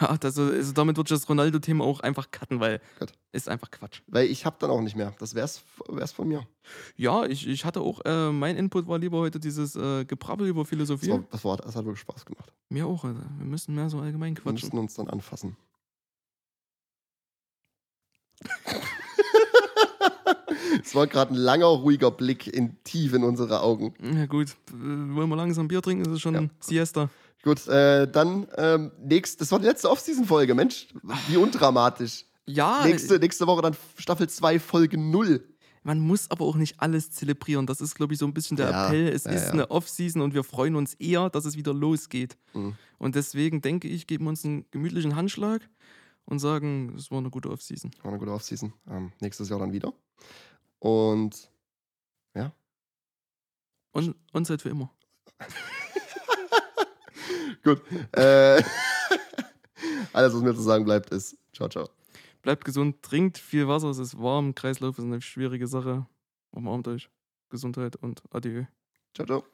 Ja, das, also damit wird das Ronaldo-Thema auch einfach cutten, weil Gut. ist einfach Quatsch. Weil ich hab dann auch nicht mehr. Das wär's, wär's von mir. Ja, ich, ich hatte auch, äh, mein Input war lieber heute dieses äh, Gebrabbel über Das, Philosophie. war, das, war, das hat wirklich Spaß gemacht. Mir auch, Alter. Wir müssen mehr so allgemein Wir quatschen. müssen uns dann anfassen. Es war gerade ein langer, ruhiger Blick in tief in unsere Augen. Ja gut, wollen wir langsam Bier trinken? Es ist schon Ja. Siesta. Gut, äh, dann ähm, nächst, das war die letzte Off-Season-Folge, Mensch, wie undramatisch. Ja, Nächste, nächste Woche dann Staffel 2, Folge 0. man muss aber auch nicht alles zelebrieren. Das ist, glaube ich, so ein bisschen der Ja, Appell. Es ja, ist ja. eine Off-Season und wir freuen uns eher, dass es wieder losgeht. Mhm. Und deswegen denke ich, geben wir uns einen gemütlichen Handschlag und sagen, es war eine gute Off-Season. War eine gute Off-Season. Ähm, nächstes Jahr dann wieder. Und Und uns halt für immer. gut. Äh, alles, was mir zu sagen bleibt, ist ciao, ciao. Bleibt gesund, trinkt viel Wasser, es ist warm, Kreislauf ist eine schwierige Sache. Umarmt euch. Gesundheit und Adieu. Ciao, ciao.